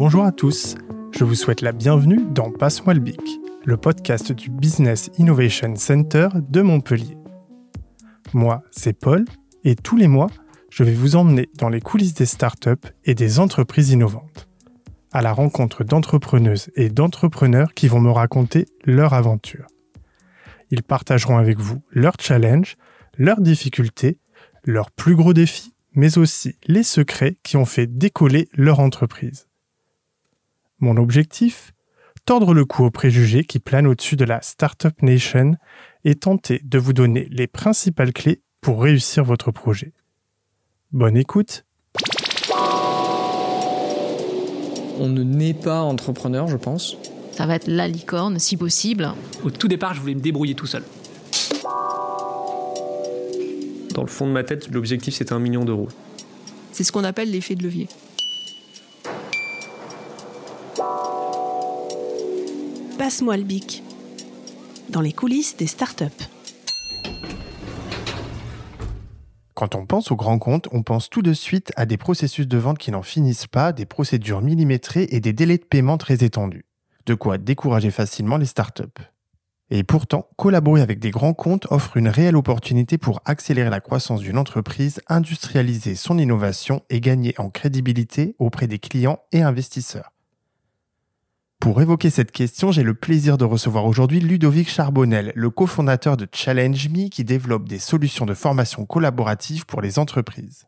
Bonjour à tous, je vous souhaite la bienvenue dans Passe-moi le bic, le podcast du Business Innovation Center de Montpellier. Moi, c'est Paul, et tous les mois, je vais vous emmener dans les coulisses des startups et des entreprises innovantes, à la rencontre d'entrepreneuses et d'entrepreneurs qui vont me raconter leur aventure. Ils partageront avec vous leurs challenges, leurs difficultés, leurs plus gros défis, mais aussi les secrets qui ont fait décoller leur entreprise. Mon objectif Tordre le cou aux préjugés qui planent au-dessus de la Startup Nation et tenter de vous donner les principales clés pour réussir votre projet. Bonne écoute On ne naît pas entrepreneur, je pense. Ça va être la licorne, si possible. Au tout départ, je voulais me débrouiller tout seul. Dans le fond de ma tête, l'objectif c'était un million d'euros. C'est ce qu'on appelle l'effet de levier. Passe-moi le bic. Dans les coulisses des startups. Quand on pense aux grands comptes, on pense tout de suite à des processus de vente qui n'en finissent pas, des procédures millimétrées et des délais de paiement très étendus. De quoi décourager facilement les startups. Et pourtant, collaborer avec des grands comptes offre une réelle opportunité pour accélérer la croissance d'une entreprise, industrialiser son innovation et gagner en crédibilité auprès des clients et investisseurs. Pour évoquer cette question, j'ai le plaisir de recevoir aujourd'hui Ludovic Charbonnel, le cofondateur de Challenge Me qui développe des solutions de formation collaborative pour les entreprises.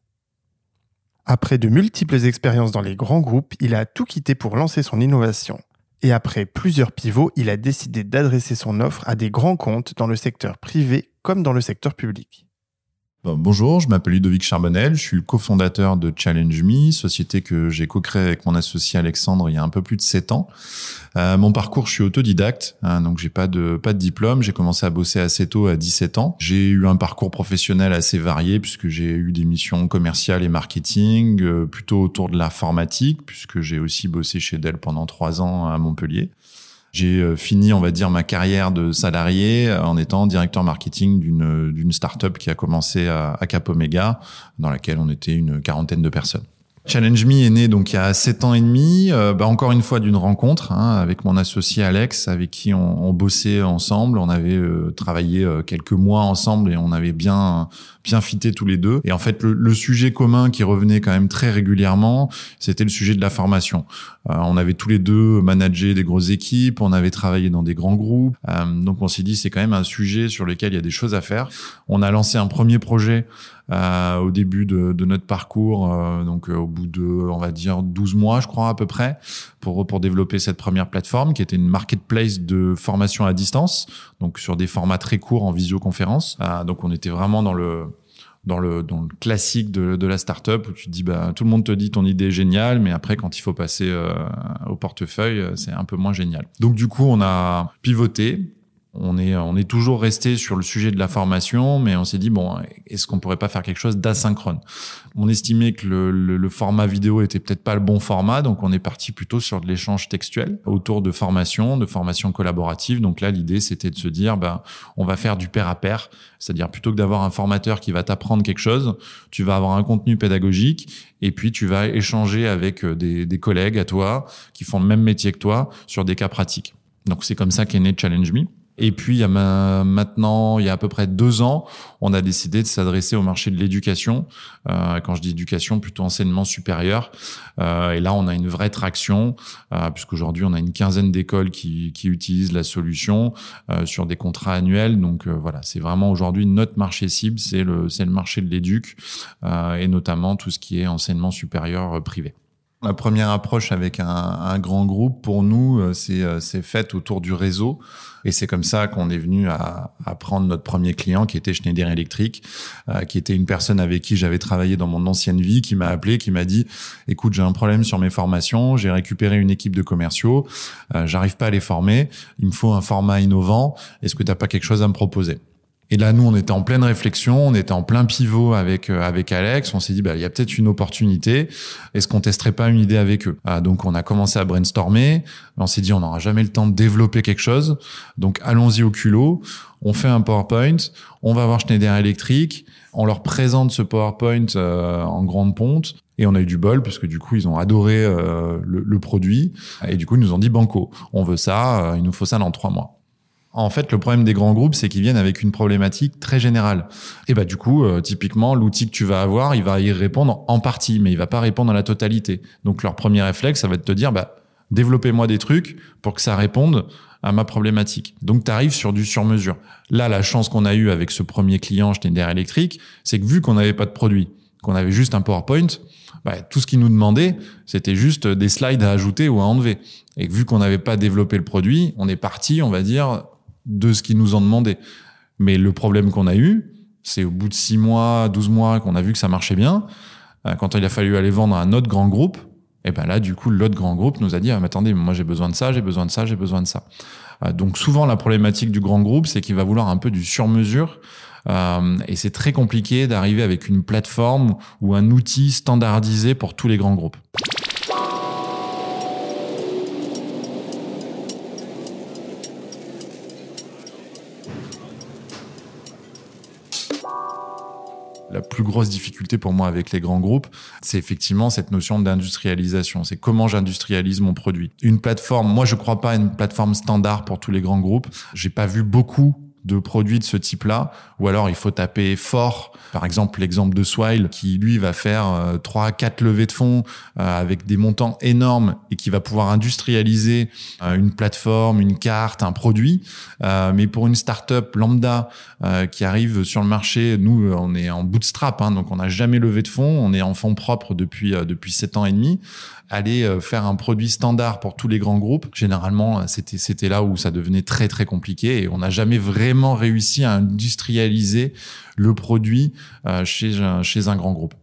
Après de multiples expériences dans les grands groupes, il a tout quitté pour lancer son innovation. Et après plusieurs pivots, il a décidé d'adresser son offre à des grands comptes dans le secteur privé comme dans le secteur public. Bonjour, je m'appelle Ludovic Charbonnel, je suis le cofondateur de Challenge Me, société que j'ai co-créée avec mon associé Alexandre il y a un peu plus de 7 ans. Euh, mon parcours, je suis autodidacte, hein, donc j'ai pas de pas de diplôme. J'ai commencé à bosser assez tôt, à 17 ans. J'ai eu un parcours professionnel assez varié puisque j'ai eu des missions commerciales et marketing, euh, plutôt autour de l'informatique, puisque j'ai aussi bossé chez Dell pendant trois ans à Montpellier. J'ai euh, fini, on va dire, ma carrière de salarié en étant directeur marketing d'une d'une startup qui a commencé à, à dans laquelle on était une quarantaine de personnes. Challenge Me est né donc il y a sept ans et demi, euh, bah, encore une fois d'une rencontre hein, avec mon associé Alex, avec qui on, on bossait ensemble. On avait euh, travaillé euh, quelques mois ensemble et on avait bien bien fité tous les deux. Et en fait, le, le, sujet commun qui revenait quand même très régulièrement, c'était le sujet de la formation. on avait tous les deux managé des grosses équipes, on avait travaillé dans des grands groupes, donc on s'est dit c'est quand même un sujet sur lequel il y a des choses à faire. On a lancé un premier projet euh, au début de, de notre parcours, euh, donc euh, au bout de, on va dire, 12 mois, je crois, à peu près, pour, pour développer cette première plateforme qui était une marketplace de formation à distance, donc sur des formats très courts en visioconférence. donc on était vraiment dans le dans le, dans le classique de, de la startup où tu dis bah tout le monde te dit ton idée est géniale mais après quand il faut passer euh, au portefeuille c'est un peu moins génial donc du coup on a pivoté on est, on est toujours resté sur le sujet de la formation, mais on s'est dit, bon, est-ce qu'on pourrait pas faire quelque chose d'asynchrone? On estimait que le, le, format vidéo était peut-être pas le bon format, donc on est parti plutôt sur de l'échange textuel autour de formation, de formation collaborative. Donc là, l'idée, c'était de se dire, ben, on va faire du pair à pair, c'est-à-dire plutôt que d'avoir un formateur qui va t'apprendre quelque chose, tu vas avoir un contenu pédagogique et puis tu vas échanger avec euh, des, des collègues à toi qui font le même métier que toi sur des cas pratiques. Donc c'est comme ça qu'est né Challenge Me. Et puis, il y a maintenant, il y a à peu près deux ans, on a décidé de s'adresser au marché de l'éducation. Euh, quand je dis éducation, plutôt enseignement supérieur. Euh, et là, on a une vraie traction, euh, puisqu'aujourd'hui, on a une quinzaine d'écoles qui, utilisent la solution euh, sur des contrats annuels. Donc euh, voilà, c'est vraiment aujourd'hui notre marché cible, c'est le, le marché de l'éduc, et notamment tout ce qui est enseignement supérieur privé. La première approche avec un, un, grand groupe, pour nous, c'est, c'est faite autour du réseau. Et c'est comme ça qu'on est venu à, à, prendre notre premier client, qui était Schneider Electric, euh, qui était une personne avec qui j'avais travaillé dans mon ancienne vie, qui m'a appelé, qui m'a dit, écoute, j'ai un problème sur mes formations, j'ai récupéré une équipe de commerciaux, euh, j'arrive pas à les former, il me faut un format innovant, est-ce que tu n'as pas quelque chose à me proposer? Et là, nous, on était en pleine réflexion, on était en plein pivot avec euh, avec Alex. On s'est dit, bah, il y a peut-être une opportunité. Est-ce qu'on testerait pas une idée avec eux? Ah, Donc, on a commencé à brainstormer. On s'est dit, on n'aura jamais le temps de développer quelque chose. Donc, allons-y au culot. On fait un PowerPoint. On va voir Schneider Electric. On leur présente ce PowerPoint euh, en grande ponte. Et on a eu du bol parce que du coup ils ont adoré euh, le, le, produit et du coup ils nous ont dit banco, on veut ça, il nous faut ça dans trois mois. En fait, le problème des grands groupes, c'est qu'ils viennent avec une problématique très générale. Et bah du coup, euh, typiquement, l'outil que tu vas avoir, il va y répondre en partie, mais il va pas répondre à la totalité. Donc leur premier réflexe, ça va être de te dire, bah développez-moi des trucs pour que ça réponde à ma problématique. Donc tu arrives sur du sur-mesure. Là, la chance qu'on a eue avec ce premier client Schneider Electric, c'est que vu qu'on n'avait pas de produit, qu'on avait juste un PowerPoint, bah, tout ce qu'ils nous demandaient, c'était juste des slides à ajouter ou à enlever. Et vu qu'on n'avait pas développé le produit, on est parti, on va dire, de ce qu'ils nous ont demandé. Mais le problème qu'on a eu, c'est au bout de 6 mois, 12 mois qu'on a vu que ça marchait bien, euh, quand il a fallu aller vendre à un autre grand groupe, et ben là, du coup, l'autre grand groupe nous a dit, ah, mais attendez, moi j'ai besoin de ça, j'ai besoin de ça, j'ai besoin de ça. Euh, donc souvent, la problématique du grand groupe, c'est qu'il va vouloir un peu du sur-mesure. Euh, et c'est très compliqué d'arriver avec une plateforme ou un outil standardisé pour tous les grands groupes. La plus grosse difficulté pour moi avec les grands groupes, c'est effectivement cette notion d'industrialisation. C'est comment j'industrialise mon produit. Une plateforme, moi je crois pas à une plateforme standard pour tous les grands groupes. J'ai pas vu beaucoup de produits de ce type-là, ou alors il faut taper fort. Par exemple, l'exemple de Swile, qui lui va faire euh, trois, quatre levées de fonds euh, avec des montants énormes et qui va pouvoir industrialiser euh, une plateforme, une carte, un produit. mais pour une startup lambda qui arrive sur le marché, nous on est en bootstrap, hein, donc on n'a jamais levé de fonds, on est en fonds propres depuis depuis sept ans et demi aller faire un produit standard pour tous les grands groupes, généralement, c'était c'était là où ça devenait très très compliqué et on n'a jamais vraiment réussi à industrialiser le produit euh, chez un, grand groupe.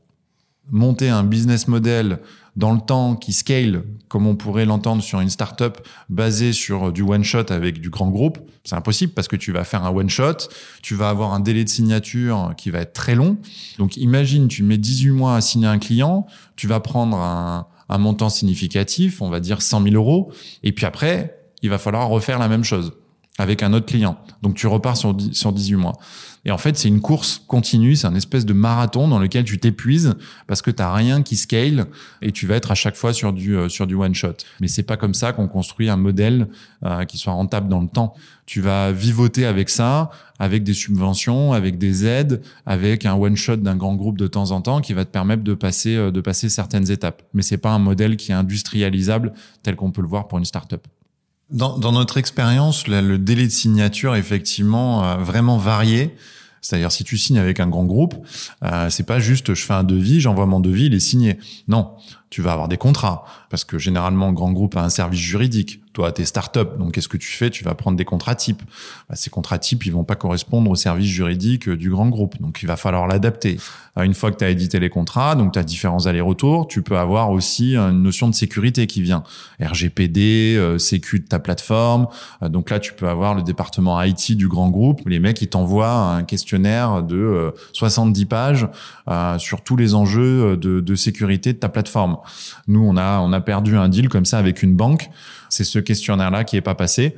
Monter un business model dans le temps qui scale comme on pourrait l'entendre sur une startup basée sur du one shot avec du grand groupe, c'est impossible parce que tu vas faire un one shot, tu vas avoir un délai de signature qui va être très long. Donc imagine, tu mets 18 mois à signer un client, tu vas prendre un montant significatif, on va dire 100 000 euros, et puis après, il va falloir refaire la même chose avec un autre client. Donc tu repars sur, sur 18 mois. Et en fait, c'est une course continue, c'est un espèce de marathon dans lequel tu t'épuises parce que tu n'as rien qui scale et tu vas être à chaque fois sur du, euh, sur du one shot. Mais c'est pas comme ça qu'on construit un modèle euh, qui soit rentable dans le temps. Tu vas vivoter avec ça, avec des subventions, avec des aides, avec un one shot d'un grand groupe de temps en temps qui va te permettre de passer, euh, de passer certaines étapes. Mais c'est pas un modèle qui est industrialisable tel qu'on peut le voir pour une startup. Dans, dans notre expérience, le délai de signature effectivement euh, vraiment varié. C'est-à-dire si tu signes avec un grand groupe, euh, c'est pas juste je fais un devis, j'envoie mon devis, il est signé. Non, tu vas avoir des contrats parce que généralement un grand groupe a un service juridique. Toi, t'es start-up, donc qu'est-ce que tu fais? Tu vas prendre des contrats types. Bah, ces contrats types, ils vont pas correspondre au service juridique euh, du grand groupe, donc il va falloir l'adapter. Euh, une fois que tu as édité les contrats, donc tu as différents allers-retours, tu peux avoir aussi une notion de sécurité qui vient. RGPD, euh, sécu de ta plateforme. Euh, donc là, tu peux avoir le département IT du grand groupe. Les mecs, ils t'envoient un questionnaire de 70 pages sur tous les enjeux de, de sécurité de ta plateforme. Nous, on a, on a perdu un deal comme ça avec une banque. C'est ce questionnaire-là qui est pas passé.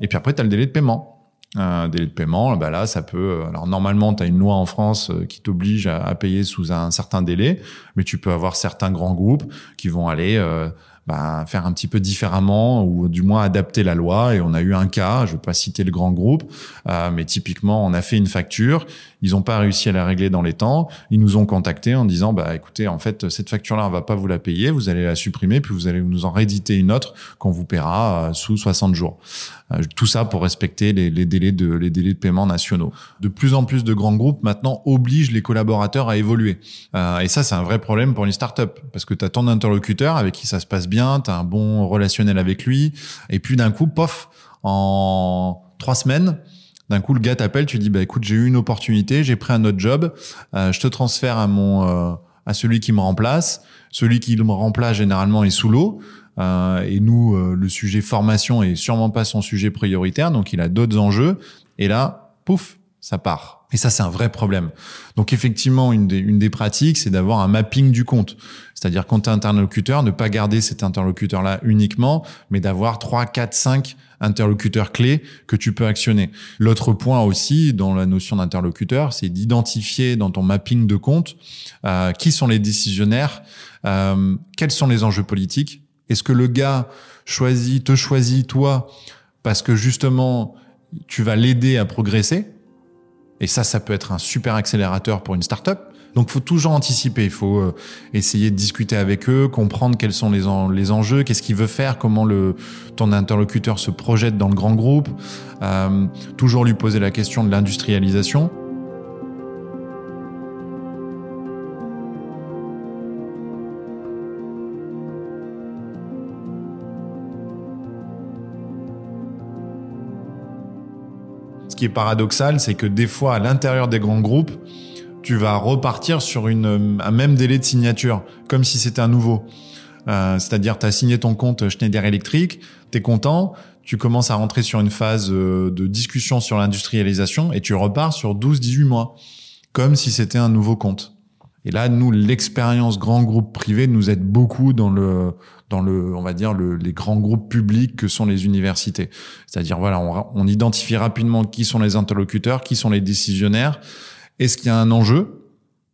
Et puis après, tu as le délai de paiement. Un délai de paiement, bah là, ça peut. Alors normalement, tu as une loi en France euh, qui t'oblige à, payer sous un certain délai, mais tu peux avoir certains grands groupes qui vont aller euh, bah, faire un petit peu différemment ou du moins adapter la loi. Et on a eu un cas, je ne vais pas citer le grand groupe, euh, mais typiquement, on a fait une facture, ils n'ont pas réussi à la régler dans les temps. Ils nous ont contactés en disant, bah écoutez, en fait, cette facture-là, on va pas vous la payer, vous allez la supprimer, puis vous allez nous en rééditer une autre qu'on vous paiera euh, sous 60 jours. Euh, tout ça pour respecter les, les, délais de les délais de paiement nationaux. De plus en plus de grands groupes maintenant obligent les collaborateurs à évoluer. et ça, c'est un vrai problème pour une start-up parce que tu as ton interlocuteur avec qui ça se passe bien tu as un bon relationnel avec lui, et puis d'un coup, pof, en trois semaines, d'un coup, le gars t'appelle, tu dis, bah écoute, j'ai eu une opportunité, j'ai pris un autre job, euh, je te transfère à mon euh, à celui qui me remplace. Celui qui me remplace généralement est sous l'eau. Euh, et nous, le sujet formation est sûrement pas son sujet prioritaire, donc il a d'autres enjeux. Et là, pouf, ça part. Et ça, c'est un vrai problème. Donc effectivement, une des, une des pratiques, c'est d'avoir un mapping du compte. C'est-à-dire quand tu interlocuteur, ne pas garder cet interlocuteur-là uniquement, mais d'avoir 3, 4, 5 interlocuteurs clés que tu peux actionner. L'autre point aussi dans la notion d'interlocuteur, c'est d'identifier dans ton mapping de compte euh, qui sont les décisionnaires, euh, quels sont les enjeux politiques. Est-ce que le gars choisit, te choisit toi parce que justement tu vas l'aider à progresser? Et ça, ça peut être un super accélérateur pour une startup. Donc, faut toujours anticiper. Il faut euh, essayer de discuter avec eux, comprendre quels sont les, enjeux, qu'est-ce qu'il veut faire, comment ton interlocuteur se projette dans le grand groupe. Euh, toujours lui poser la question de l'industrialisation. qui est paradoxal, c'est que des fois, à l'intérieur des grands groupes, tu vas repartir sur une, un même délai de signature, comme si c'était un nouveau. Euh, C'est-à-dire, tu as signé ton compte Schneider Electric, tu es content, tu commences à rentrer sur une phase euh, de discussion sur l'industrialisation et tu repars sur 12-18 mois, comme si c'était un nouveau compte. Et là, nous, l'expérience grand groupe privé nous aide beaucoup dans le dans le, on va dire le, les grands groupes publics que sont les universités. C'est-à-dire voilà, on, on, identifie rapidement qui sont les interlocuteurs, qui sont les décisionnaires. Est-ce qu'il y a un enjeu?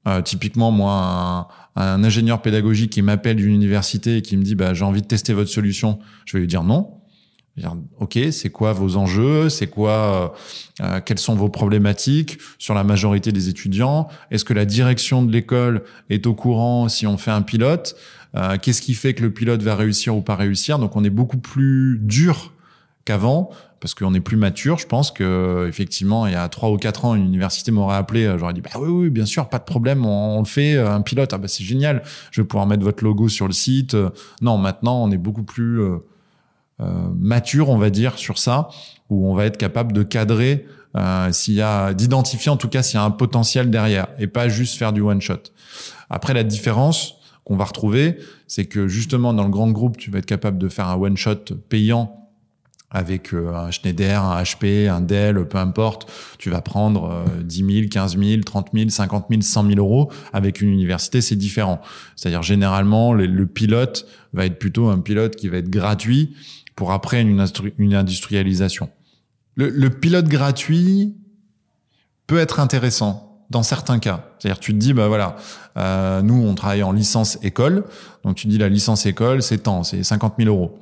Euh, Typiquement, moi, un, ingénieur pédagogique qui m'appelle d'une université et qui me dit bah, j'ai envie de tester votre solution, je vais lui dire non. Ok, c'est quoi vos enjeux? C'est quoi euh, euh, Quelles sont vos problématiques sur la majorité des étudiants? Est-ce que la direction de l'école est au courant si on fait un pilote? Euh, Qu'est-ce qui fait que le pilote va réussir ou pas réussir? Donc on est beaucoup plus dur qu'avant parce qu'on est plus mature. Je pense que effectivement, il y a trois ou quatre ans, une université m'aurait appelé, j'aurais dit bah oui, oui, bien sûr, pas de problème, on, le fait, un pilote, ah bah c'est génial, je vais pouvoir mettre votre logo sur le site. Non, maintenant, on est beaucoup plus euh, mature, on va dire, sur ça, où on va être capable de cadrer euh, s'il y a d'identifier en tout cas s'il y a un potentiel derrière et pas juste faire du one shot. Après la différence qu'on va retrouver, c'est que justement dans le grand groupe, tu vas être capable de faire un one shot payant avec euh, un Schneider, un HP, un Dell, peu importe, tu vas prendre 10 000, 15 000, 30 000, 50 000, 100 000 euros. Avec une université, c'est différent. C'est-à-dire généralement, le pilote va être plutôt un pilote qui va être gratuit pour après une, industrialisation. Le, pilote gratuit peut être intéressant dans certains cas. C'est-à-dire tu te dis, bah voilà, euh, nous on travaille en licence école, donc tu dis la licence école c'est tant, c'est 50 000 euros.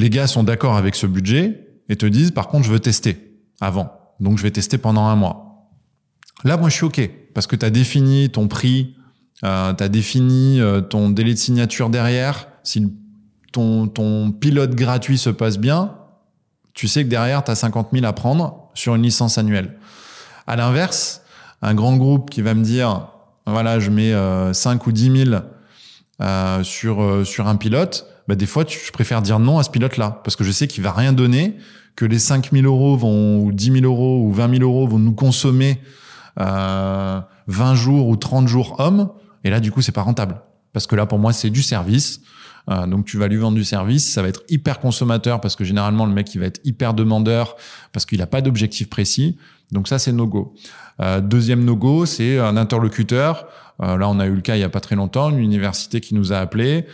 Les gars sont d'accord avec ce budget et te disent, par contre je veux tester avant, donc je vais tester pendant un mois. Là moi je suis ok parce que tu as défini ton prix, euh, tu as défini euh, ton délai de signature derrière. Si ton, pilote gratuit se passe bien, tu sais que derrière, tu as 50 000 à prendre sur une licence annuelle. À l'inverse, un grand groupe qui va me dire, voilà, je mets 5 euh, ou 10 000 euh, sur, euh, sur un pilote, bah, des fois, je préfère dire non à ce pilote-là, parce que je sais qu'il va rien donner, que les 5 000 euros vont, ou 10 000 euros ou 20 000 euros vont nous consommer 20 jours ou 30 jours hommes, et là, du coup, c'est pas rentable. Parce que là, pour moi, c'est du service. Euh, donc tu vas lui vendre du service, ça va être hyper consommateur parce que généralement le mec il va être hyper demandeur parce qu'il n'a pas d'objectif précis. Donc ça c'est no go. Euh, deuxième no go, c'est un interlocuteur. Euh, là on a eu le cas il y a pas très longtemps, une université qui nous a appelé.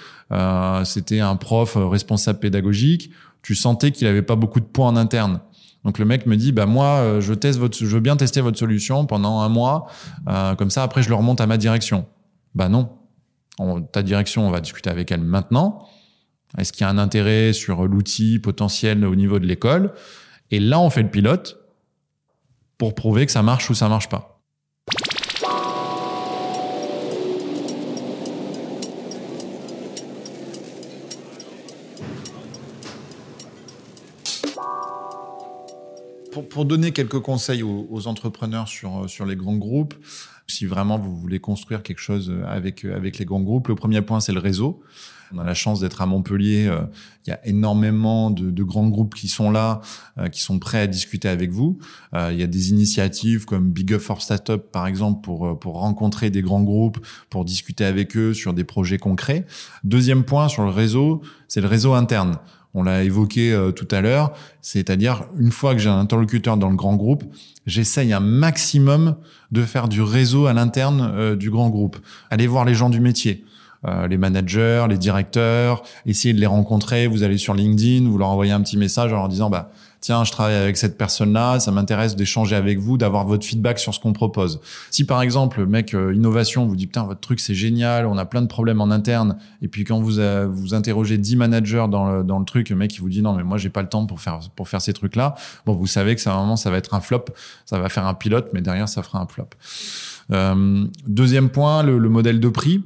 C'était un prof responsable pédagogique. Tu sentais qu'il avait pas beaucoup de points en interne. Donc le mec me dit bah moi je teste votre je veux bien tester votre solution pendant un mois comme ça après je le remonte à ma direction. Bah non, ta direction, on va discuter avec elle maintenant. Est-ce qu'il y a un intérêt sur l'outil potentiel au niveau de l'école? Et là, on fait le pilote pour prouver que ça marche ou ça marche pas. Pour, donner quelques conseils aux, entrepreneurs sur, sur les grands groupes, si vraiment vous voulez construire quelque chose avec avec les grands groupes, le premier point c'est le réseau. On a la chance d'être à Montpellier. Euh, il y a énormément de, grands groupes qui sont là, euh, qui sont prêts à discuter avec vous. Euh, il y a des initiatives comme Big Up for Startup, par exemple, pour, pour rencontrer des grands groupes, pour discuter avec eux sur des projets concrets. Deuxième point sur le réseau, c'est le réseau interne On l'a évoqué euh, tout à l'heure, c'est-à-dire une fois que j'ai un interlocuteur dans le grand groupe, j'essaye un maximum de faire du réseau à l'interne euh, du grand groupe. Aller voir les gens du métier. Euh, les managers, les directeurs, essayer de les rencontrer. Vous allez sur LinkedIn, vous leur envoyez un petit message en leur disant bah tiens, je travaille avec cette personne-là, ça m'intéresse d'échanger avec vous, d'avoir votre feedback sur ce qu'on propose. Si par exemple, mec euh, innovation vous dit putain votre truc c'est génial, on a plein de problèmes en interne, et puis quand vous vous interrogez 10 managers dans le, dans le truc, le mec il vous dit non mais moi j'ai pas le temps pour faire pour faire ces trucs-là. Bon, vous savez que ça un moment ça va être un flop, ça va faire un pilote, mais derrière ça fera un flop. Euh, deuxième point, le, le modèle de prix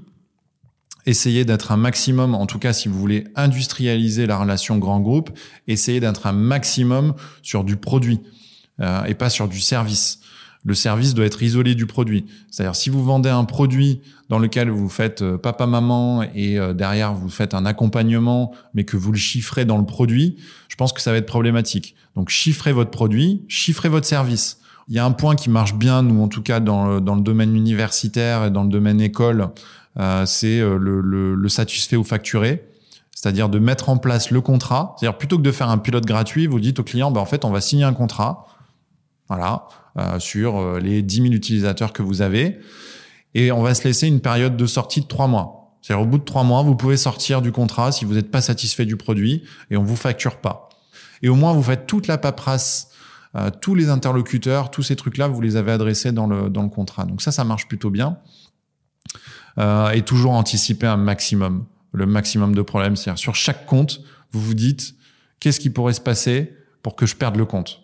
essayez d'être un maximum, en tout cas si vous voulez industrialiser la relation grand groupe, essayez d'être un maximum sur du produit euh, et pas sur du service. Le service doit être isolé du produit. C'est-à-dire si vous vendez un produit dans lequel vous faites euh, papa-maman et euh, derrière vous faites un accompagnement, mais que vous le chiffrez dans le produit, je pense que ça va être problématique. Donc chiffrez votre produit, chiffrez votre service. Il y a un point qui marche bien, nous en tout cas dans le, dans le domaine universitaire et dans le domaine école, c'est euh, le, satisfait ou facturé. C'est-à-dire de mettre en place le contrat. C'est-à-dire plutôt que de faire un pilote gratuit, vous dites au client, bah, en fait, on va signer un contrat, voilà, euh, sur euh, les 10 000 utilisateurs que vous avez, et on va se laisser une période de sortie de trois mois. C'est-à-dire au bout de trois mois, vous pouvez sortir du contrat si vous n'êtes pas satisfait du produit et on vous facture pas. Et au moins, vous faites toute la paperasse, euh, tous les interlocuteurs, tous ces trucs-là, vous les avez adressés dans le, dans le contrat. Donc ça, ça marche plutôt bien euh, et toujours anticiper un maximum, le maximum de problèmes. C'est-à-dire sur chaque compte, vous vous dites qu'est-ce qui pourrait se passer pour que je perde le compte?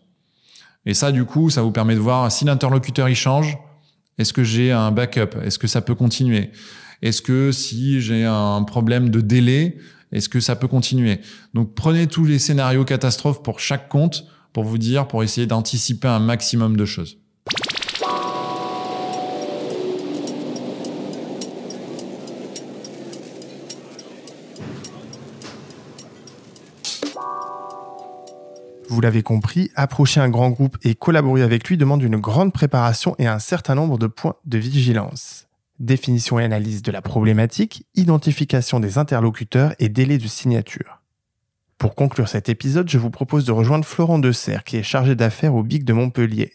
Et ça, du coup, ça vous permet de voir si l'interlocuteur il change, est-ce que j'ai un backup? Est-ce que ça peut continuer? Est-ce que si j'ai un problème de délai, est-ce que ça peut continuer? Donc prenez tous les scénarios catastrophes pour chaque compte pour vous dire, pour essayer d'anticiper un maximum de choses. Vous l'avez compris, approcher un grand groupe et collaborer avec lui demande une grande préparation et un certain nombre de points de vigilance. Définition et analyse de la problématique, identification des interlocuteurs et délai de signature. Pour conclure cet épisode, je vous propose de rejoindre Florent Desserre, qui est chargé d'affaires au BIC de Montpellier.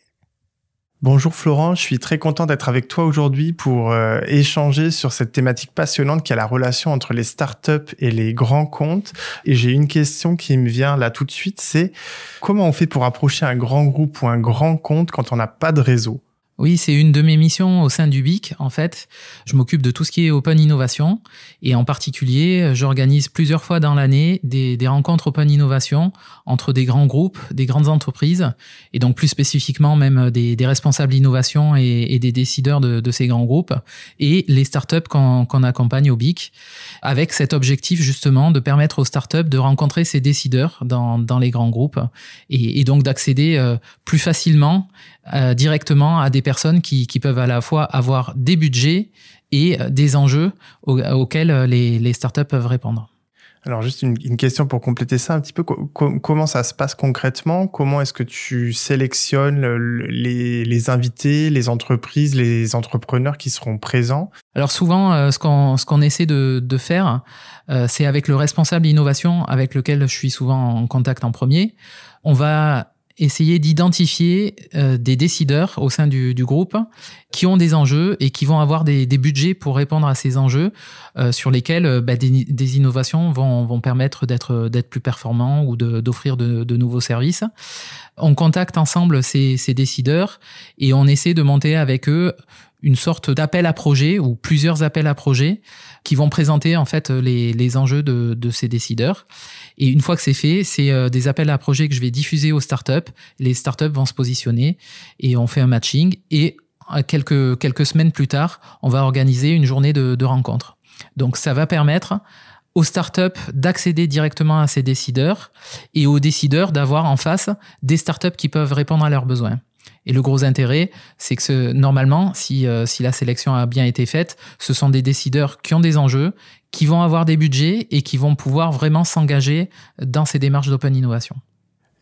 Bonjour Florent, je suis très content d'être avec toi aujourd'hui pour euh, échanger sur cette thématique passionnante qui est la relation entre les startups et les grands comptes. Et j'ai une question qui me vient là tout de suite, c'est comment on fait pour approcher un grand groupe ou un grand compte quand on n'a pas de réseau? Oui, c'est une de mes missions au sein du BIC. En fait, je m'occupe de tout ce qui est open innovation et en particulier, j'organise plusieurs fois dans l'année des, des, rencontres open innovation entre des grands groupes, des grandes entreprises et donc plus spécifiquement même des, des responsables innovation et, et, des décideurs de, de, ces grands groupes et les startups qu'on qu accompagne au BIC avec cet objectif justement de permettre aux startups de rencontrer ces décideurs dans, dans les grands groupes et, et donc d'accéder euh, plus facilement euh, directement à des personnes qui, qui, peuvent à la fois avoir des budgets et euh, des enjeux auxquels euh, les, les, startups peuvent répondre. Alors juste une, une, question pour compléter ça un petit peu. Co comment ça se passe concrètement? Comment est-ce que tu sélectionnes les, les, invités, les entreprises, les entrepreneurs qui seront présents? Alors souvent, euh, ce qu'on essaie de, de faire, euh, c'est avec le responsable innovation avec lequel je suis souvent en contact en premier. On va essayer d'identifier euh, des décideurs au sein du, du, groupe qui ont des enjeux et qui vont avoir des, des budgets pour répondre à ces enjeux euh, sur lesquels euh, bah, des, des, innovations vont, vont permettre d'être plus performants ou d'offrir de, de, de, nouveaux services. On contacte ensemble ces, ces décideurs et on essaie de monter avec eux une sorte d'appel à projet ou plusieurs appels à projet qui vont présenter en fait les, les enjeux de, de ces décideurs. Et une fois que c'est fait, c'est euh, des appels à projets que je vais diffuser aux startups. Les startups vont se positionner et on fait un matching. Et euh, quelques, quelques semaines plus tard, on va organiser une journée de, de rencontre. Donc ça va permettre aux startups d'accéder directement à ces décideurs et aux décideurs d'avoir en face des startups qui peuvent répondre à leurs besoins. Et le gros intérêt, c'est que normalement, si, euh, si la sélection a bien été faite, ce sont des décideurs qui ont des enjeux, qui vont avoir des budgets et qui vont pouvoir vraiment s'engager dans ces démarches d'open innovation.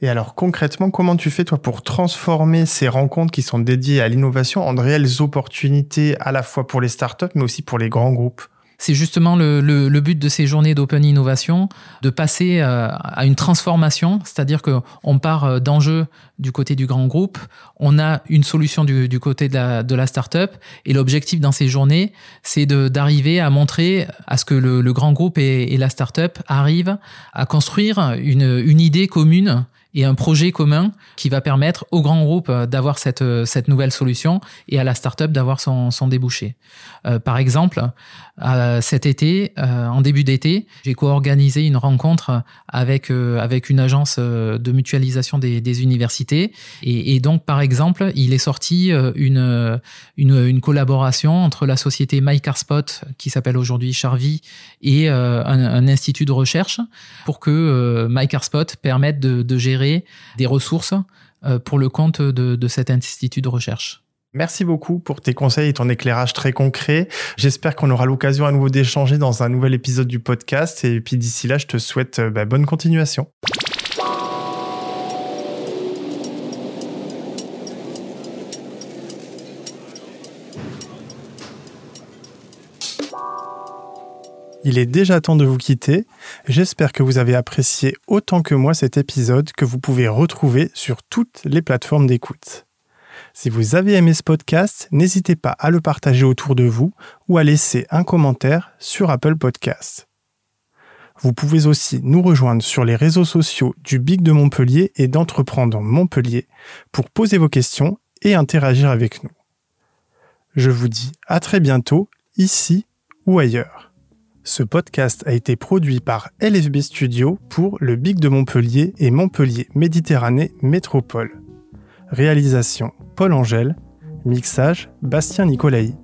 Et alors concrètement, comment tu fais toi pour transformer ces rencontres qui sont dédiées à l'innovation en de réelles opportunités à la fois pour les startups mais aussi pour les grands groupes? C'est justement le, le, but de ces journées d'Open Innovation, de passer euh, à une transformation, c'est-à-dire qu'on part euh, d'enjeux du côté du grand groupe, on a une solution du, du côté de la, de la start-up, et l'objectif dans ces journées, c'est d'arriver à montrer à ce que le, le grand groupe et, et la start-up arrivent à construire une, une idée commune et un projet commun qui va permettre au grand groupe euh, d'avoir cette, euh, cette nouvelle solution et à la startup d'avoir son, son débouché. Euh, par exemple, cet été, en début d'été, j'ai co-organisé une rencontre avec, avec une agence de mutualisation des, universités. Et, donc, par exemple, il est sorti une, une, collaboration entre la société MyCarSpot, qui s'appelle aujourd'hui Charvy, et un, institut de recherche pour que MyCarSpot permette de gérer des ressources euh, pour le compte de, cet institut de recherche. Merci beaucoup pour tes conseils et ton éclairage très concret. J'espère qu'on aura l'occasion à nouveau d'échanger dans un nouvel épisode du podcast. Et puis d'ici là, je te souhaite euh, bah, bonne continuation. Il est déjà temps de vous quitter. J'espère que vous avez apprécié autant que moi cet épisode que vous pouvez retrouver sur toutes les plateformes d'écoute. Si vous avez aimé ce podcast, n'hésitez pas à le partager autour de vous ou à laisser un commentaire sur Apple Podcasts. Vous pouvez aussi nous rejoindre sur les réseaux sociaux du Big de Montpellier et d'Entreprendre Montpellier pour poser vos questions et interagir avec nous. Je vous dis à très bientôt, ici ou ailleurs. Ce podcast a été produit par LFB Studio pour le Big de Montpellier et Montpellier Méditerranée Métropole. Réalisation Paul Angèle, mixage Bastien Nicolaï.